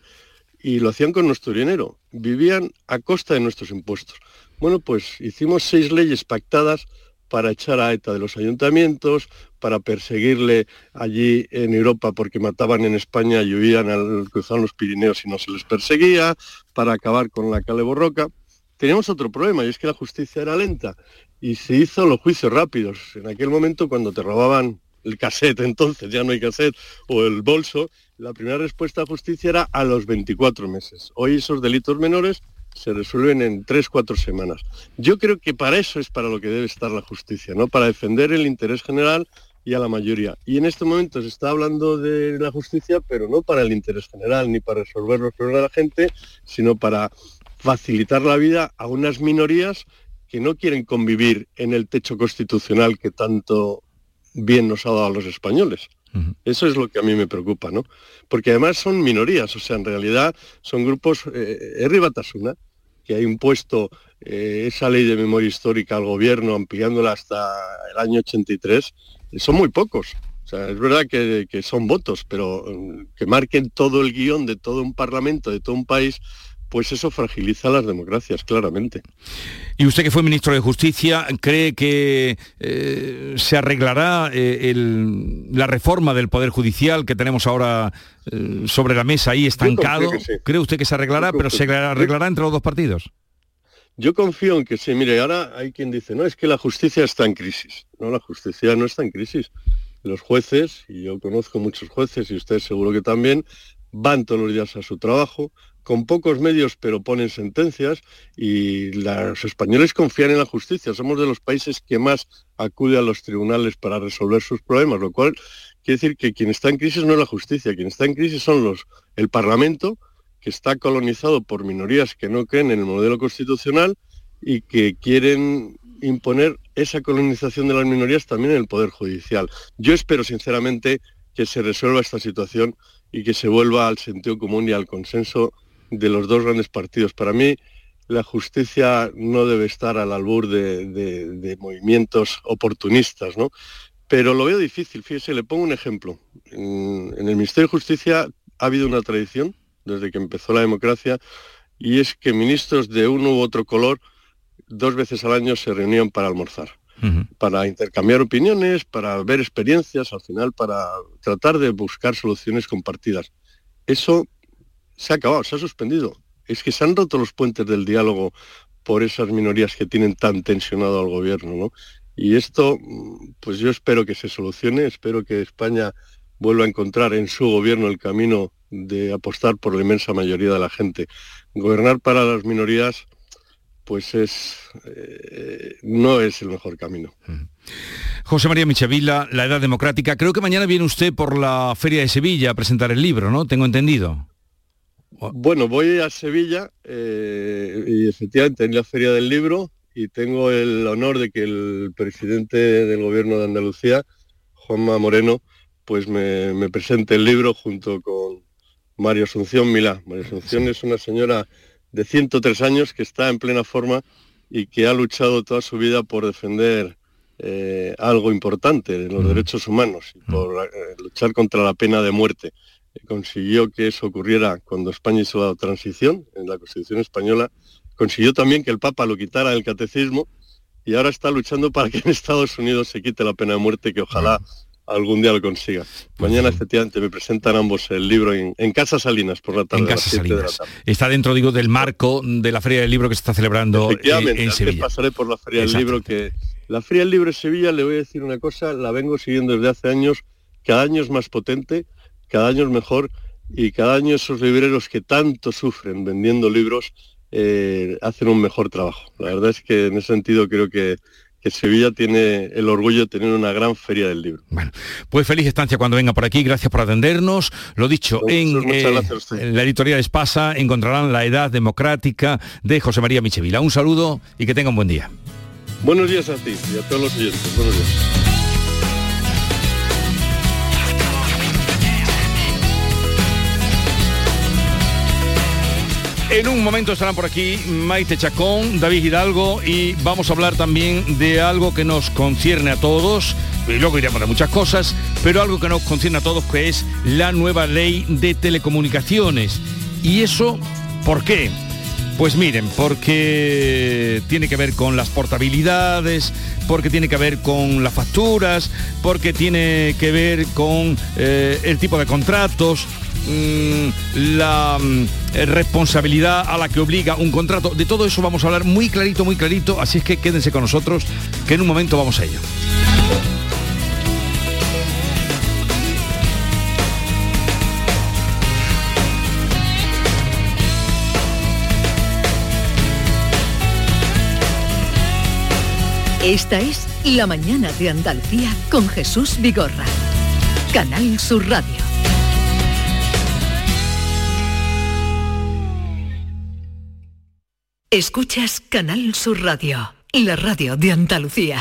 y lo hacían con nuestro dinero. Vivían a costa de nuestros impuestos. Bueno, pues hicimos seis leyes pactadas para echar a ETA de los ayuntamientos, para perseguirle allí en Europa porque mataban en España y huían al cruzar los Pirineos y no se les perseguía, para acabar con la Cale Borroca. Teníamos otro problema y es que la justicia era lenta y se hizo los juicios rápidos. En aquel momento cuando te robaban el cassette entonces, ya no hay cassette, o el bolso, la primera respuesta a justicia era a los 24 meses. Hoy esos delitos menores se resuelven en tres, cuatro semanas. Yo creo que para eso es para lo que debe estar la justicia, ¿no? Para defender el interés general y a la mayoría. Y en este momento se está hablando de la justicia, pero no para el interés general ni para resolver los problemas de la gente, sino para facilitar la vida a unas minorías que no quieren convivir en el techo constitucional que tanto bien nos ha dado a los españoles. Eso es lo que a mí me preocupa, ¿no? Porque además son minorías, o sea, en realidad son grupos, eh, Ribatasuna, que ha impuesto eh, esa ley de memoria histórica al gobierno, ampliándola hasta el año 83, son muy pocos. O sea, es verdad que, que son votos, pero mm, que marquen todo el guion de todo un parlamento, de todo un país, pues eso fragiliza las democracias, claramente. Y usted que fue ministro de Justicia, ¿cree que eh, se arreglará eh, la reforma del Poder Judicial que tenemos ahora eh, sobre la mesa ahí estancado? ¿Cree usted que se arreglará, pero se arreglará entre los dos partidos? Yo confío en que sí. Mire, ahora hay quien dice, no, es que la justicia está en crisis. No, la justicia no está en crisis. Los jueces, y yo conozco muchos jueces, y usted seguro que también, van todos los días a su trabajo, con pocos medios pero ponen sentencias y los españoles confían en la justicia. Somos de los países que más acude a los tribunales para resolver sus problemas, lo cual quiere decir que quien está en crisis no es la justicia, quien está en crisis son los el Parlamento, que está colonizado por minorías que no creen en el modelo constitucional y que quieren imponer esa colonización de las minorías también en el Poder Judicial. Yo espero sinceramente que se resuelva esta situación y que se vuelva al sentido común y al consenso de los dos grandes partidos. Para mí, la justicia no debe estar al albur de, movimientos oportunistas, ¿no? Pero lo veo difícil, fíjese, le pongo un ejemplo. En, en, el Ministerio de Justicia ha habido una tradición, desde que empezó la democracia, y es que ministros de uno u otro color dos veces al año se reunían para almorzar, para intercambiar opiniones, para ver experiencias, al final para tratar de buscar soluciones compartidas. Eso se ha acabado, se ha suspendido. Es que se han roto los puentes del diálogo por esas minorías que tienen tan tensionado al gobierno, ¿no? Y esto, pues yo espero que se solucione, espero que España vuelva a encontrar en su gobierno el camino de apostar por la inmensa mayoría de la gente. Gobernar para las minorías pues es eh, no es el mejor camino. José María Michavila, La Edad Democrática. Creo que mañana viene usted por la Feria de Sevilla a presentar el libro, ¿no? Tengo entendido. Bueno, voy a Sevilla eh, y efectivamente en la Feria del Libro y tengo el honor de que el presidente del Gobierno de Andalucía, Juanma Moreno, pues me, me presente el libro junto con María Asunción Milá. María Asunción es una señora de 103 años que está en plena forma y que ha luchado toda su vida por defender eh, algo importante, los derechos humanos, y por eh, luchar contra la pena de muerte. Consiguió que eso ocurriera cuando España hizo la transición en la Constitución española. Consiguió también que el Papa lo quitara del catecismo y ahora está luchando para que en Estados Unidos se quite la pena de muerte, que ojalá algún día lo consiga. Mañana efectivamente me presentan ambos el libro en, en Casa Salinas por la tarde. En a las Casa siete de la Salinas. tarde. Está dentro, digo, del marco de la Feria del Libro que se está celebrando eh, Efectivamente, en Sevilla. pasaré por la Feria del Libro, que la Feria del Libro de Sevilla, le voy a decir una cosa, la vengo siguiendo desde hace años, cada año es más potente, cada año es mejor, y cada año esos libreros que tanto sufren vendiendo libros eh, hacen un mejor trabajo. La verdad es que en ese sentido creo que, que Sevilla tiene el orgullo de tener una gran feria del libro. Pues feliz estancia cuando venga por aquí, gracias por atendernos. Lo dicho, en, eh, gracias en la editorial Espasa encontrarán La Edad Democrática de José María Michevila. Un saludo y que tenga un buen día. Buenos días a ti y a todos los oyentes. Buenos días. En un momento estarán por aquí Maite Chacón, David Hidalgo y vamos a hablar también de algo que nos concierne a todos, y luego iremos de muchas cosas, pero algo que nos concierne a todos que es la nueva ley de telecomunicaciones. ¿Y eso por qué? Pues miren, porque tiene que ver con las portabilidades, porque tiene que ver con las facturas, porque tiene que ver con eh, el tipo de contratos, mm, la mm, responsabilidad a la que obliga un contrato. De todo eso vamos a hablar muy clarito, muy clarito, así es que quédense con nosotros, que en un momento vamos a ello. Esta es La mañana de Andalucía con Jesús Vigorra. Canal Sur Radio. Escuchas Canal Sur Radio, la radio de Andalucía.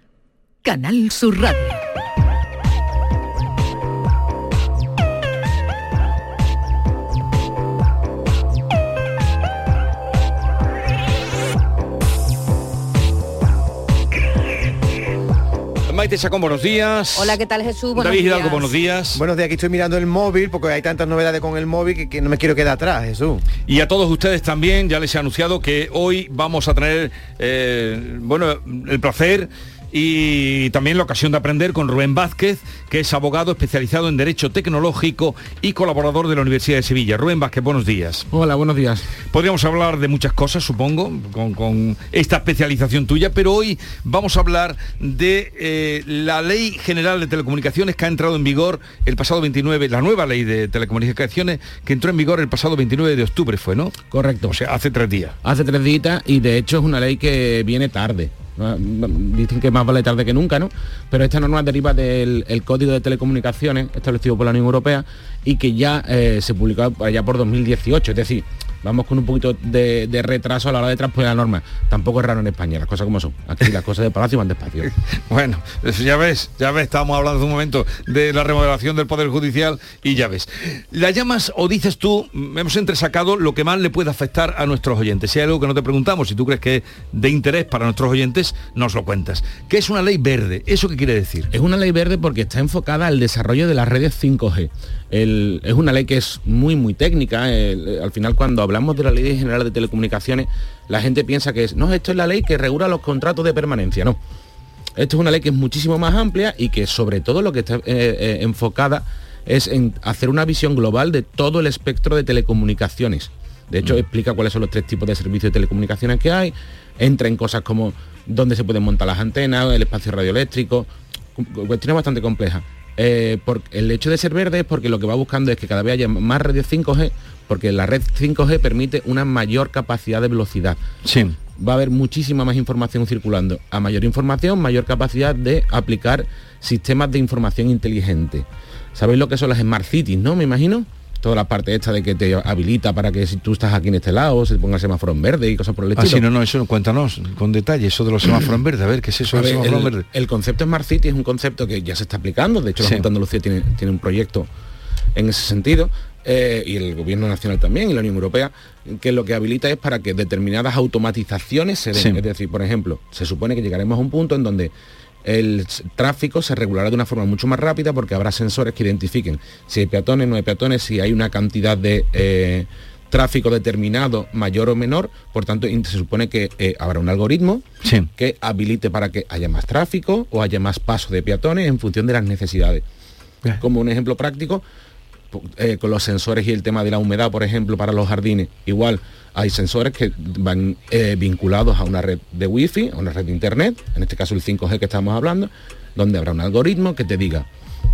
Canal Sur Radio. Maite Chacón, buenos días. Hola, ¿qué tal Jesús? Buenos David Hidalgo, días. buenos días. Buenos días, aquí estoy mirando el móvil porque hay tantas novedades con el móvil que, que no me quiero quedar atrás, Jesús. Y a todos ustedes también, ya les he anunciado que hoy vamos a tener, eh, bueno, el placer y también la ocasión de aprender con Rubén Vázquez, que es abogado especializado en Derecho Tecnológico y colaborador de la Universidad de Sevilla. Rubén Vázquez, buenos días. Hola, buenos días. Podríamos hablar de muchas cosas, supongo, con, con esta especialización tuya, pero hoy vamos a hablar de eh, la Ley General de Telecomunicaciones que ha entrado en vigor el pasado 29, la nueva Ley de Telecomunicaciones que entró en vigor el pasado 29 de octubre fue, ¿no? Correcto. O sea, hace tres días. Hace tres días y de hecho es una ley que viene tarde. Dicen que más vale tarde que nunca, ¿no? Pero esta norma deriva del el Código de Telecomunicaciones establecido por la Unión Europea y que ya eh, se publicó allá por 2018. Es decir, vamos con un poquito de, de retraso a la hora de transponer la norma. Tampoco es raro en España, las cosas como son. Aquí las cosas de Palacio van despacio. Bueno, ya ves, ya ves, estábamos hablando hace un momento de la remodelación del Poder Judicial y ya ves. La llamas o dices tú, mm, hemos entresacado lo que más le puede afectar a nuestros oyentes. Si hay algo que no te preguntamos, si tú crees que es de interés para nuestros oyentes, nos lo cuentas. ¿Qué es una ley verde? ¿Eso qué quiere decir? Es una ley verde porque está enfocada al desarrollo de las redes 5G. El- es una ley que es muy, muy técnica. El- al final, cuando hablamos de la Ley General de Telecomunicaciones, la gente piensa que es, no, esto es la ley que regula los contratos de permanencia. No. Esto es una ley que es muchísimo más amplia y que sobre todo lo que está eh, eh, enfocada es en hacer una visión global de todo el espectro de telecomunicaciones. De hecho, explica cuáles son los tres tipos de servicios de telecomunicaciones que hay, entra en cosas como dónde se pueden montar las antenas, el espacio radioeléctrico, cu- cuestiones bastante complejas. Eh, por- el hecho de ser verde es porque lo que va buscando es que cada vez haya más redes 5G, porque la red 5G permite una mayor capacidad de velocidad. Sí. Va a haber muchísima más información circulando. A mayor información, mayor capacidad de aplicar sistemas de información inteligente. ¿Sabéis lo que son las Smart Cities, no? Me imagino. Toda la parte esta de que te habilita para que si tú estás aquí en este lado se ponga el semáforo en verde y cosas por el Ah, estilo. sí, no, no, eso cuéntanos con detalle, eso de los semáforos en verde. A ver, ¿qué es eso del semáforo en el, verde? el concepto Smart City es un concepto que ya se está aplicando, de hecho la Sí. Junta de Andalucía tiene, tiene un proyecto en ese sentido, eh, y el gobierno nacional también, y la Unión Europea, que lo que habilita es para que determinadas automatizaciones se den. Sí. Es decir, por ejemplo, se supone que llegaremos a un punto en donde el tráfico se regulará de una forma mucho más rápida porque habrá sensores que identifiquen si hay peatones, no hay peatones, si hay una cantidad de eh, tráfico determinado mayor o menor, por tanto se supone que eh, habrá un algoritmo que habilite para que haya más tráfico o haya más paso de peatones en función de las necesidades. Como un ejemplo práctico, eh, con los sensores y el tema de la humedad, por ejemplo, para los jardines, igual hay sensores que van eh, vinculados a una red de wifi, a una red de internet, en este caso el 5G que estamos hablando, donde habrá un algoritmo que te diga,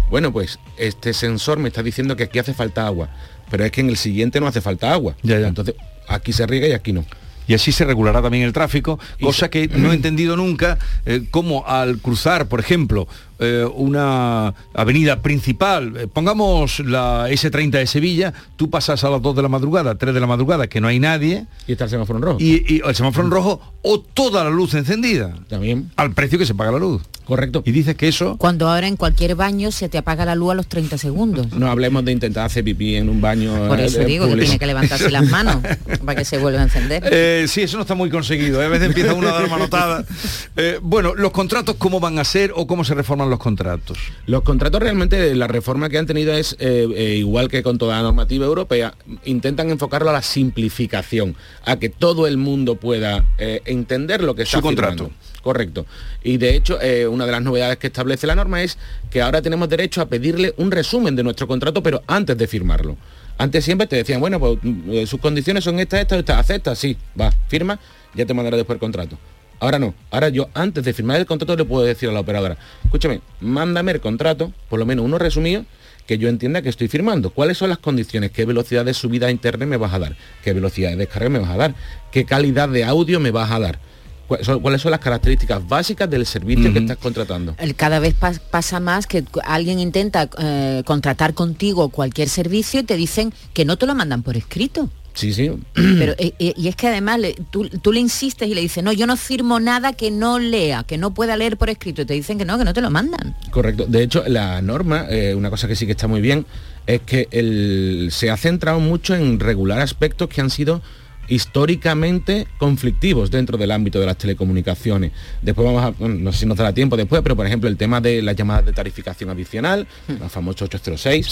bueno, pues este sensor me está diciendo que aquí hace falta agua, pero es que en el siguiente no hace falta agua. Entonces, aquí se riega y aquí no. Y así se regulará también el tráfico, cosa que no he entendido nunca, eh, cómo al cruzar, por ejemplo, eh, una avenida principal, eh, pongamos la S30 de Sevilla, tú pasas a las 2 de la madrugada, 3 de la madrugada, que no hay nadie. Y está el semáforo en rojo. Y, y el semáforo en rojo o toda la luz encendida. También. Al precio que se paga la luz. Correcto. Y dices que eso... Cuando ahora en cualquier baño se te apaga la luz a los 30 segundos. No hablemos de intentar hacer pipí en un baño. Por eh, eso digo que tiene que levantarse las manos para que se vuelva a encender. Eh, sí, eso no está muy conseguido. ¿eh? A veces empieza uno a dar manotada. Eh, bueno, los contratos, ¿cómo van a ser o cómo se reforman los contratos? Los contratos realmente, la reforma que han tenido es, eh, eh, igual que con toda la normativa europea, intentan enfocarlo a la simplificación, a que todo el mundo pueda eh, entender lo que está Su contrato. Correcto. Y de hecho, una de las novedades que establece la norma es que ahora tenemos derecho a pedirle un resumen de nuestro contrato, pero antes de firmarlo. Antes siempre te decían, bueno, pues mm, sus condiciones son estas, estas, estas, aceptas, sí, va, firma, ya te mandará después el contrato. Ahora no, ahora yo antes de firmar el contrato le puedo decir a la operadora, escúchame, mándame el contrato, por lo menos uno resumido, que yo entienda que estoy firmando. ¿Cuáles son las condiciones? ¿Qué velocidad de subida a internet me vas a dar? ¿Qué velocidad de descarga me vas a dar? ¿Qué calidad de audio me vas a dar? ¿Cuáles son, las características básicas del servicio que estás contratando? Cada vez pas- pasa más que alguien intenta eh, contratar contigo cualquier servicio y te dicen que no te lo mandan por escrito. Sí, sí. Pero, eh, eh, y es que además le- tú, tú le insistes y le dices, no, yo no firmo nada que no lea, que no pueda leer por escrito. Y te dicen que no, que no te lo mandan. Correcto. De hecho, la norma, eh, una cosa que sí que está muy bien, es que el- se ha centrado mucho en regular aspectos que han sido históricamente conflictivos dentro del ámbito de las telecomunicaciones. Después vamos a, bueno, no sé si nos dará tiempo después, pero por ejemplo el tema de las llamadas de tarificación adicional, la famosa 806,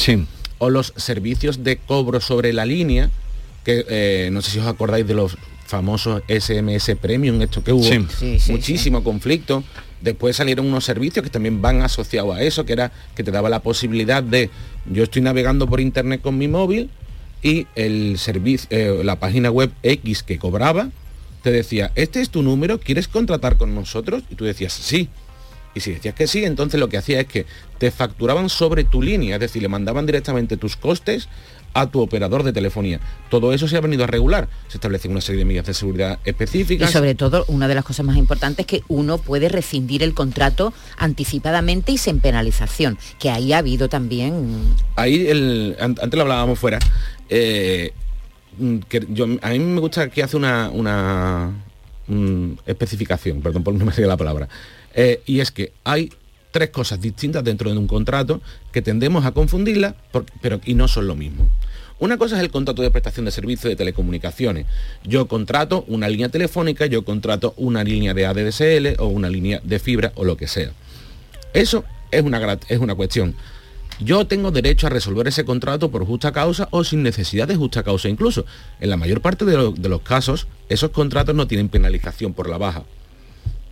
o los servicios de cobro sobre la línea, que eh, no sé si os acordáis de los famosos SMS Premium, esto que hubo Sí. Sí, sí, muchísimo conflicto. Después salieron unos servicios que también van asociados a eso, que era que te daba la posibilidad de, yo estoy navegando por internet con mi móvil y el servicio, eh, la página web X que cobraba, te decía, este es tu número, ¿quieres contratar con nosotros? Y tú decías, sí. Y si decías que sí, entonces lo que hacía es que te facturaban sobre tu línea, es decir, le mandaban directamente tus costes a tu operador de telefonía. Todo eso se ha venido a regular. Se establecen una serie de medidas de seguridad Y específicas. sobre todo, una de las cosas más importantes es que uno puede rescindir el contrato anticipadamente y sin penalización, que ahí ha habido también... Ahí, el, an- antes lo hablábamos fuera, eh, mm, que yo, a mí me gusta que hace una, una mm, especificación, perdón por no me la palabra, eh, y es que hay tres cosas distintas dentro de un contrato que tendemos a confundirlas, pero y no son lo mismo. Una cosa es el contrato de prestación de servicio de telecomunicaciones. Yo contrato una línea telefónica, yo contrato una línea de ADSL o una línea de fibra o lo que sea. Eso es una, es una cuestión. Yo tengo derecho a resolver ese contrato por justa causa o sin necesidad de justa causa. Incluso en la mayor parte de los casos, esos contratos no tienen penalización por la baja.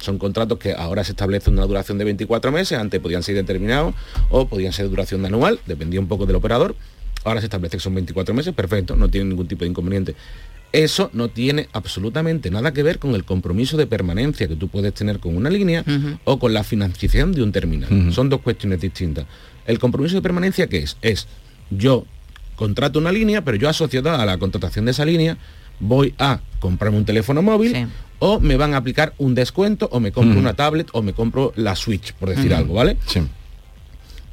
Son contratos que ahora se establece una duración de 24 meses, antes podían ser determinados o podían ser de duración de anual, dependía un poco del operador. Ahora se establece que son 24 meses, perfecto, no tiene ningún tipo de inconveniente. Eso no tiene absolutamente nada que ver con el compromiso de permanencia que tú puedes tener con una línea o con la financiación de un terminal. Son dos cuestiones distintas. El compromiso de permanencia, ¿qué es? Es yo contrato una línea, pero yo asociado a la contratación de esa línea voy a comprarme un teléfono móvil o me van a aplicar un descuento o me compro Ujú. una tablet o me compro la Switch, por decir algo, ¿vale? Sí.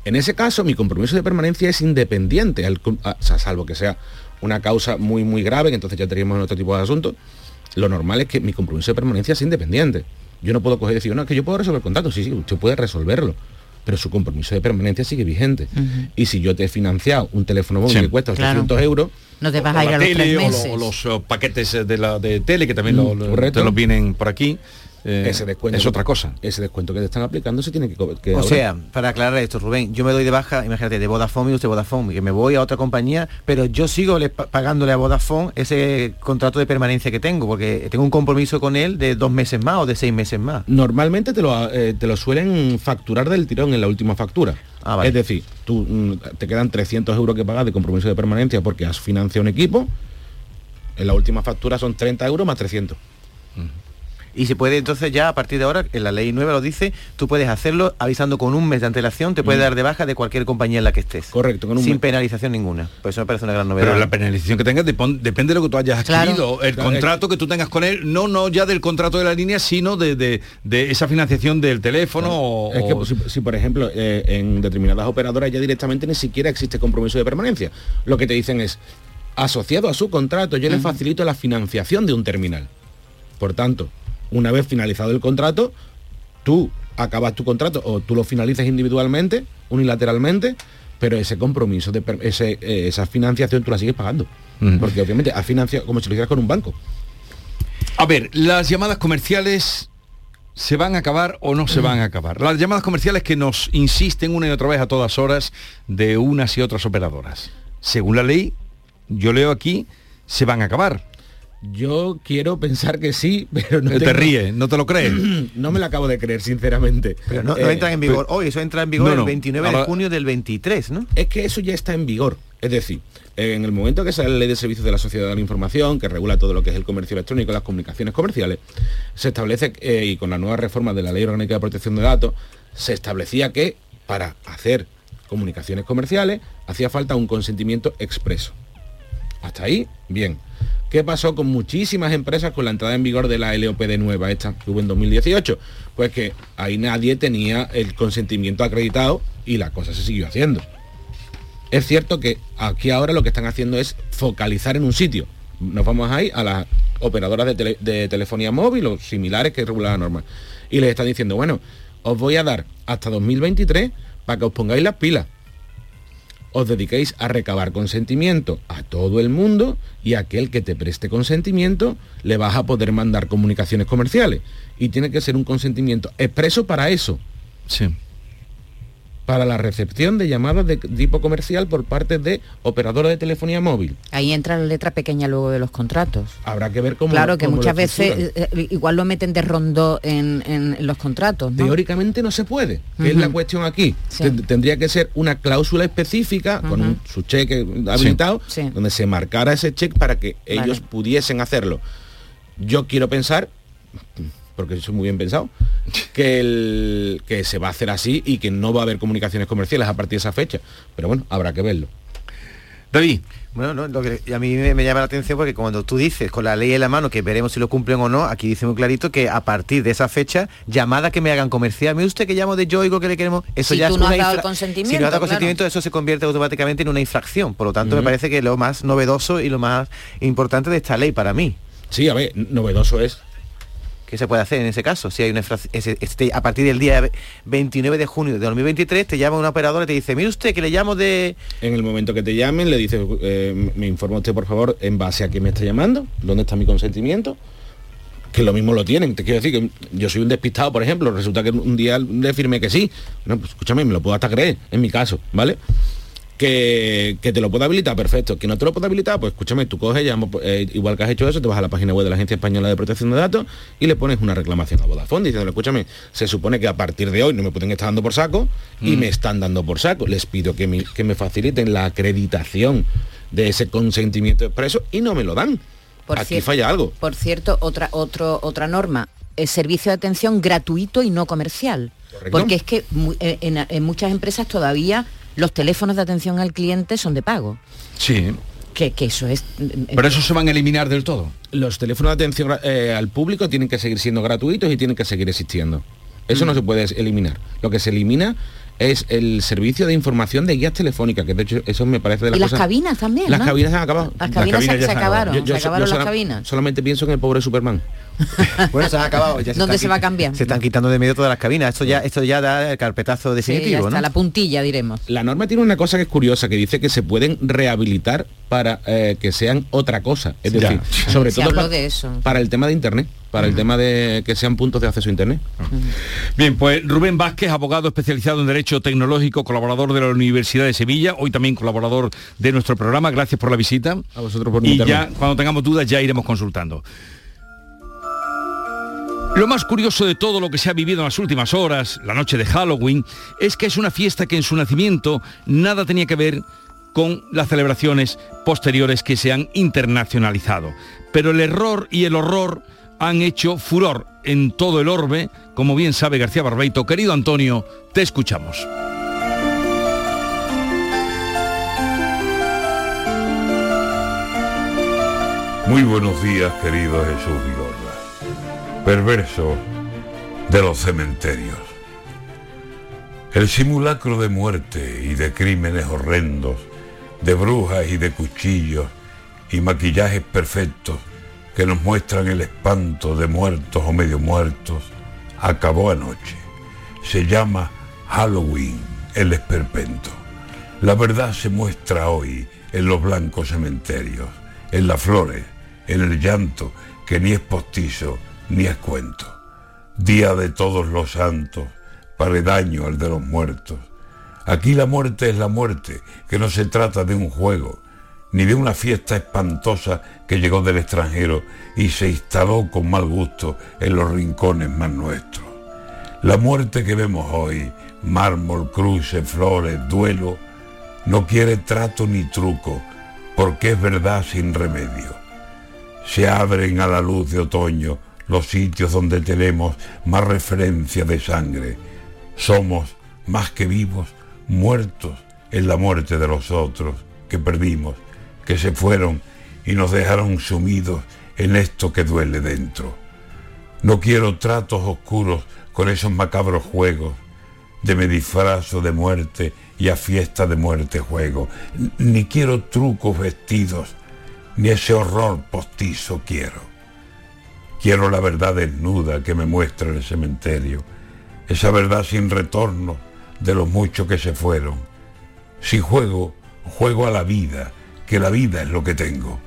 En ese caso, mi compromiso de permanencia es independiente, al a- o sea, salvo que sea una causa muy, muy grave, que entonces ya tendríamos otro tipo de asunto. Lo normal es que mi compromiso de permanencia es independiente. Yo no puedo coger y decir, no, es que yo puedo resolver el contrato. Sí, sí, usted puede resolverlo. Pero su compromiso de permanencia sigue vigente. Y si yo te he financiado un teléfono móvil Sí. que cuesta Claro. 800 euros, No te vas a ir la a los tele, tres o lo- meses. O, los eh, paquetes de la de tele que también lo, Mm, lo- te los vienen por aquí. Eh, ese descuento es otra cosa. Ese descuento que te están aplicando se tiene que, que O ahora- sea, para aclarar esto, Rubén, yo me doy de baja, imagínate, de Vodafone y usted Vodafone, que me voy a otra compañía, pero yo sigo le- pa- pagándole a Vodafone ese contrato de permanencia que tengo, porque tengo un compromiso con él de dos meses más o de seis meses más. Normalmente te lo, eh, te lo suelen facturar del tirón en la última factura. Ah, vale. Es decir, tú mm, te quedan 300 euros que pagar de compromiso de permanencia porque has financiado un equipo. En la última factura son 30 euros más 300. Y se puede entonces ya a partir de ahora, en la ley nueva lo dice, tú puedes hacerlo avisando con un mes de antelación, te puedes Mm. dar de baja de cualquier compañía en la que estés. Correcto, con un Sin mes. penalización ninguna. Pues eso me parece una gran novedad. Pero la penalización que tengas depende de lo que tú hayas Claro. adquirido. El Claro, contrato que tú tengas con él, no, no ya del contrato de la línea, sino de, de- de esa financiación del teléfono. o- Es que o- si, si, por ejemplo eh, en determinadas operadoras ya directamente ni siquiera existe compromiso de permanencia. Lo que te dicen es, asociado a su contrato, yo le facilito la financiación de un terminal. Por tanto, una vez finalizado el contrato, tú acabas tu contrato o tú lo finalizas individualmente, unilateralmente, pero ese compromiso, de ese, eh, esa financiación tú la sigues pagando. Porque obviamente has financiado como si lo hicieras con un banco. A ver, las llamadas comerciales se van a acabar o no se van a acabar. Las llamadas comerciales que nos insisten una y otra vez a todas horas de unas y otras operadoras. Según la ley, yo leo aquí, se van a acabar. Yo quiero pensar que sí, pero no te tengo- ríes, no te lo crees. no me lo acabo de creer, sinceramente. Pero no, no Eh, entran en vigor hoy, eso entra en vigor No, el no. 29 Ahora- de junio del 23, ¿no? Es que eso ya está en vigor. Es decir, en el momento que sale la ley de servicios de la sociedad de la información, que regula todo lo que es el comercio electrónico, las comunicaciones comerciales, se establece, eh, y con la nueva reforma de la ley orgánica de protección de datos, se establecía que para hacer comunicaciones comerciales hacía falta un consentimiento expreso. Hasta ahí, bien. ¿Qué pasó con muchísimas empresas con la entrada en vigor de la LOPD nueva, esta que hubo en 2018? Pues que ahí nadie tenía el consentimiento acreditado y la cosa se siguió haciendo. Es cierto que aquí ahora lo que están haciendo es focalizar en un sitio. Nos vamos ahí a las operadoras de, tele- de telefonía móvil o similares que regula la norma. Y les están diciendo, bueno, os voy a dar hasta 2023 para que os pongáis las pilas os dediquéis a recabar consentimiento a todo el mundo y aquel que te preste consentimiento le vas a poder mandar comunicaciones comerciales. Y tiene que ser un consentimiento expreso para eso. Sí. Para la recepción de llamadas de tipo comercial por parte de operadoras de telefonía móvil. Ahí entra la letra pequeña luego de los contratos. Habrá que ver cómo Claro, que cómo muchas veces eh, eh, igual lo meten de rondo en, en los contratos, ¿no? Teóricamente no se puede, que es la cuestión aquí. Sí. Tendría que ser una cláusula específica con un- su cheque habilitado, Sí. donde se marcara ese cheque para que Vale. ellos pudiesen hacerlo. Yo quiero pensar, porque soy muy bien pensado, que, el, que se va a hacer así y que no va a haber comunicaciones comerciales a partir de esa fecha. Pero bueno, habrá que verlo. David. Bueno, no, lo que a mí me, me llama la atención porque cuando tú dices con la ley en la mano que veremos si lo cumplen o no, aquí dice muy clarito que a partir de esa fecha, llamada que me hagan comercial, mire usted que llamo de Yoigo que le queremos, eso Si ya tú es no una has dado el consentimiento, Si no has dado claro. consentimiento, eso se convierte automáticamente en una infracción. Por lo tanto, me parece que lo más novedoso y lo más importante de esta ley para mí. Sí, a ver, novedoso es ¿Qué se puede hacer en ese caso? Si hay una este, a partir del día 29 de junio de 2023 te llama una operadora y te dice, mire usted que le llamo de... En el momento que te llamen, le dices, eh, me informa usted, por favor, en base a quién me está llamando, dónde está mi consentimiento, que lo mismo lo tienen. Te quiero decir que yo soy un despistado, por ejemplo, resulta que un día le firmé que sí. No, pues escúchame, me lo puedo hasta creer, en mi caso, ¿vale? Que, que te lo puedo habilitar, perfecto. Que no te lo puedo habilitar, pues escúchame, tú coges, llamo, eh, igual que has hecho eso, te vas a la página web de la Agencia Española de Protección de Datos y le pones una reclamación a Vodafone diciendo, escúchame, se supone que a partir de hoy no me pueden estar dando por saco y Mm. me están dando por saco. Les pido que me, que me faciliten la acreditación de ese consentimiento expreso y no me lo dan. Por Aquí cierto- falla algo. Por cierto, otra, otro, otra norma, el servicio de atención gratuito y no comercial. Correcto. Porque es que eh, en, en muchas empresas todavía los teléfonos de atención al cliente son de pago. Sí. Que, que eso es... Pero eso se van a eliminar del todo. Los teléfonos de atención eh, al público tienen que seguir siendo gratuitos y tienen que seguir existiendo. Eso Mm. no se puede eliminar. Lo que se elimina es el servicio de información de guías telefónicas, que de hecho eso me parece de Y las las cosas... cabinas también, Las ¿no? cabinas se han acabado. Las cabinas se- se acabaron, se acabaron las cabinas. Solamente pienso en el pobre Superman. Bueno, se han acabado. Ya ¿Dónde se va a cambiar? Se están quitando de medio todas las cabinas. Esto ya, esto ya da el carpetazo sí, definitivo, está, ¿no? la puntilla, diremos. La norma tiene una cosa que es curiosa, que dice que se pueden rehabilitar para eh, que sean otra cosa. Es decir, sobre Se todo pa- de eso. para el tema de Internet, para el tema de que sean puntos de acceso a Internet. Bien, pues Rubén Vázquez, abogado especializado en Derecho Tecnológico, colaborador de la Universidad de Sevilla, hoy también colaborador de nuestro programa. Gracias por la visita. A vosotros por Y ya, cuando tengamos dudas, ya iremos consultando. Lo más curioso de todo lo que se ha vivido en las últimas horas, la noche de Halloween, es que es una fiesta que en su nacimiento nada tenía que ver con las celebraciones posteriores que se han internacionalizado. Pero el error y el horror han hecho furor en todo el orbe, como bien sabe García Barbeito. Querido Antonio, te escuchamos. Muy buenos días, querido Jesús. Perverso de los cementerios. El simulacro de muerte y de crímenes horrendos, de brujas y de cuchillos y maquillajes perfectos que nos muestran el espanto de muertos o medio muertos, acabó anoche. Se llama Halloween, el esperpento. La verdad se muestra hoy en los blancos cementerios, en las flores, en el llanto, que ni es postizo ni es cuento. Día de todos los santos, paredaño al de los muertos. Aquí la muerte es la muerte, que no se trata de un juego, ni de una fiesta espantosa que llegó del extranjero y se instaló con mal gusto en los rincones más nuestros. La muerte que vemos hoy, mármol, cruces, flores, duelo, no quiere trato ni truco, porque es verdad sin remedio. Se abren a la luz de otoño los sitios donde tenemos más referencia de sangre. Somos, más que vivos, muertos en la muerte de los otros, que perdimos, que se fueron y nos dejaron sumidos en esto que duele dentro. No quiero tratos oscuros con esos macabros juegos de me disfrazo de muerte y a fiesta de muerte juego. Ni quiero trucos vestidos, ni ese horror postizo quiero. Quiero la verdad desnuda que me muestra el cementerio, esa verdad sin retorno de los muchos que se fueron. Si juego, juego a la vida, que la vida es lo que tengo.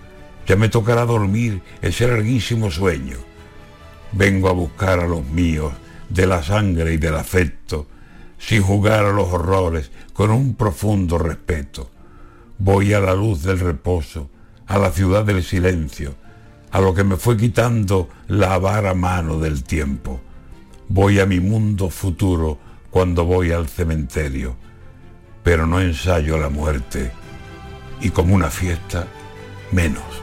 Ya me tocará dormir ese larguísimo sueño. Vengo a buscar a los míos de la sangre y del afecto, sin jugar a los horrores, con un profundo respeto. Voy a la luz del reposo, a la ciudad del silencio, a lo que me fue quitando la avara mano del tiempo. Voy a mi mundo futuro cuando voy al cementerio, pero no ensayo la muerte y como una fiesta, menos.